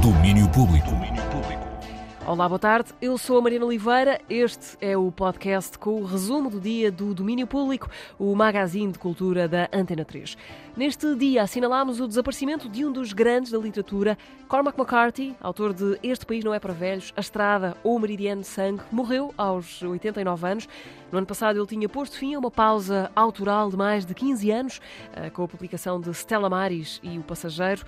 Domínio público. Olá, boa tarde. Eu sou a Mariana Oliveira. Este é o podcast com o resumo do dia do Domínio Público, o magazine de cultura da Antena 3. Neste dia assinalamos o desaparecimento de um dos grandes da literatura, Cormac McCarthy, autor de Este País Não É para Velhos, A Estrada ou Meridiano de Sangue, morreu aos 89 anos. No ano passado ele tinha posto fim a uma pausa autoral de mais de 15 anos, eh, com a publicação de Stella Maris e O Passageiro.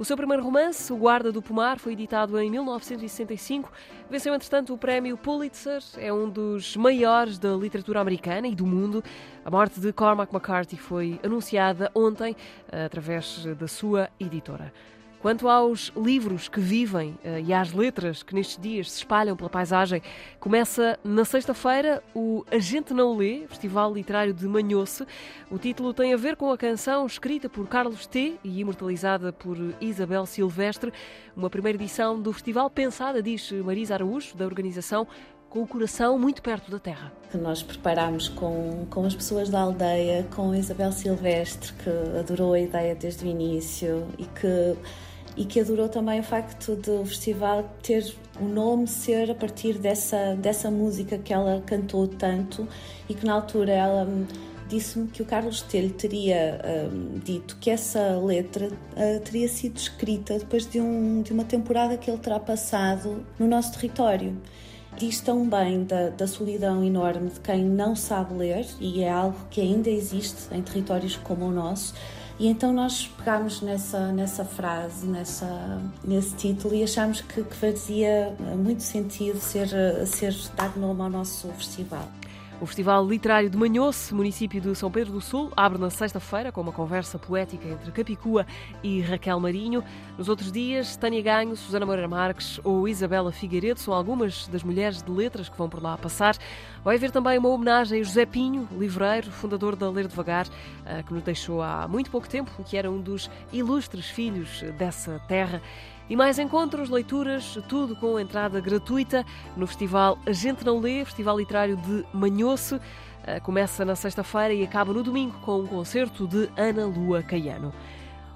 O seu primeiro romance, O Guarda do Pomar, foi editado em 1965. Venceu, entretanto, o prémio Pulitzer. É um dos maiores da literatura americana e do mundo. A morte de Cormac McCarthy foi anunciada ontem através da sua editora. Quanto aos livros que vivem uh, e às letras que nestes dias se espalham pela paisagem, começa na sexta-feira o A Gente Não Lê, Festival Literário de Manhoce. O título tem a ver com a canção escrita por Carlos T. e imortalizada por Isabel Silvestre, uma primeira edição do festival pensada, diz Marisa Araújo, da organização com o coração muito perto da terra. Que nós preparamos com, com as pessoas da aldeia, com Isabel Silvestre, que adorou a ideia desde o início e que e que adorou também o facto de o festival ter o nome ser a partir dessa, dessa música que ela cantou tanto e que na altura ela disse-me que o Carlos Telho teria um, dito que essa letra uh, teria sido escrita depois de, um, de uma temporada que ele terá passado no nosso território. Diz tão bem da, da solidão enorme de quem não sabe ler, e é algo que ainda existe em territórios como o nosso, e então nós pegámos nessa, nessa frase, nessa, nesse título e achámos que, que fazia muito sentido ser, ser dar nome ao nosso festival. O Festival Literário de Manhoce, município de São Pedro do Sul, abre na sexta-feira com uma conversa poética entre Capicua e Raquel Marinho. Nos outros dias, Tânia Ganho, Susana Moreira Marques ou Isabela Figueiredo são algumas das mulheres de letras que vão por lá passar. Vai haver também uma homenagem a José Pinho, livreiro, fundador da Ler Devagar, eh, que nos deixou há muito pouco tempo, que era um dos ilustres filhos dessa terra. E mais encontros, leituras, tudo com entrada gratuita no Festival A Gente Não Lê, Festival Literário de Manhoce. Eh, começa na sexta-feira e acaba no domingo com um concerto de Ana Lua Caiano.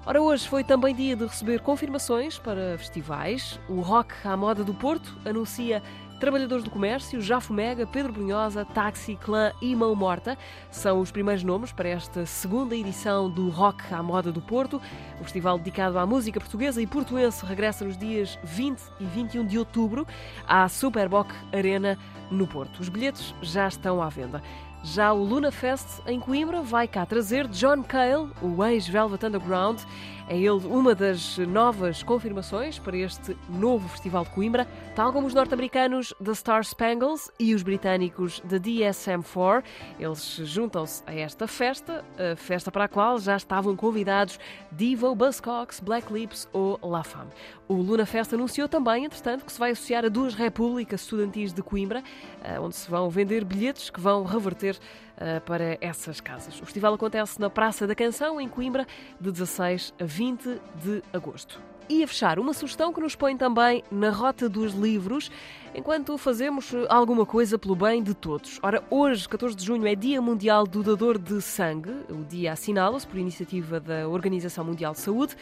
Ora, hoje foi também dia de receber confirmações para festivais. O Rock à Moda do Porto anuncia Trabalhadores do Comércio, Jafo Mega, Pedro Brunhosa, Táxi, Clã e Mão Morta são os primeiros nomes para esta segunda edição do Rock à Moda do Porto. O festival dedicado à música portuguesa e portuense regressa nos dias 20 e 21 de outubro à Superboc Arena no Porto. Os bilhetes já estão à venda. Já o Luna Fest em Coimbra vai cá trazer John Cale, o ex-Velvet Underground. É ele uma das novas confirmações para este novo Festival de Coimbra, tal como os norte-americanos The Star Spangles e os britânicos da DSM-4. Eles juntam-se a esta festa, a festa para a qual já estavam convidados Devo, Buzzcocks, Black Lips ou La Femme. O Luna Fest anunciou também, entretanto, que se vai associar a duas repúblicas estudantis de Coimbra, eh, onde se vão vender bilhetes que vão reverter uh, para essas casas. O festival acontece na Praça da Canção, em Coimbra, de 16 a 20 de agosto. E a fechar, uma sugestão que nos põe também na rota dos livros, enquanto fazemos alguma coisa pelo bem de todos. Ora, hoje, 14 de junho, é Dia Mundial do Dador de Sangue. O dia assinala-se por iniciativa da Organização Mundial de Saúde.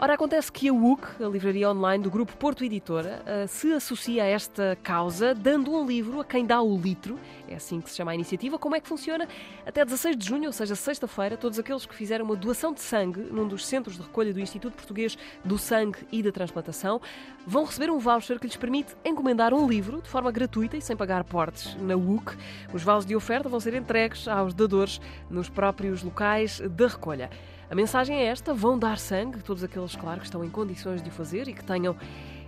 Ora, acontece que a WUC, a livraria online do grupo Porto Editora, eh, se associa a esta causa dando um livro a quem dá o litro, é assim que se chama a iniciativa. Como é que funciona? Até 16 de junho, ou seja, sexta-feira, todos aqueles que fizeram uma doação de sangue num dos centros de recolha do Instituto Português do Sangue e da Transplantação vão receber um voucher que lhes permite encomendar um livro de forma gratuita e sem pagar portes na WUC. Os vales de oferta vão ser entregues aos dadores nos próprios locais da recolha. A mensagem é esta: vão dar sangue, todos aqueles, claro, que estão em condições de o fazer e que tenham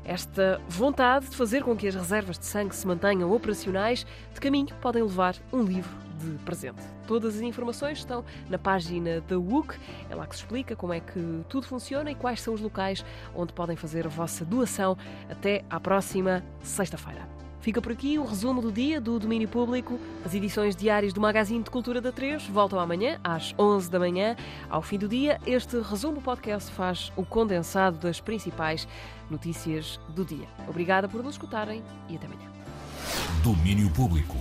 esta vontade de fazer com que as reservas de sangue se mantenham operacionais. De caminho, podem levar um livro de presente. Todas as informações estão na página da WUC. É lá que se explica como é que tudo funciona e quais são os locais onde podem fazer a vossa doação. Até à próxima sexta-feira. Fica por aqui o resumo do dia do domínio público. As edições diárias do Magazine de Cultura da 3 voltam amanhã, às 11 da manhã. Ao fim do dia, este resumo podcast faz o condensado das principais notícias do dia. Obrigada por nos escutarem e até amanhã. Domínio Público.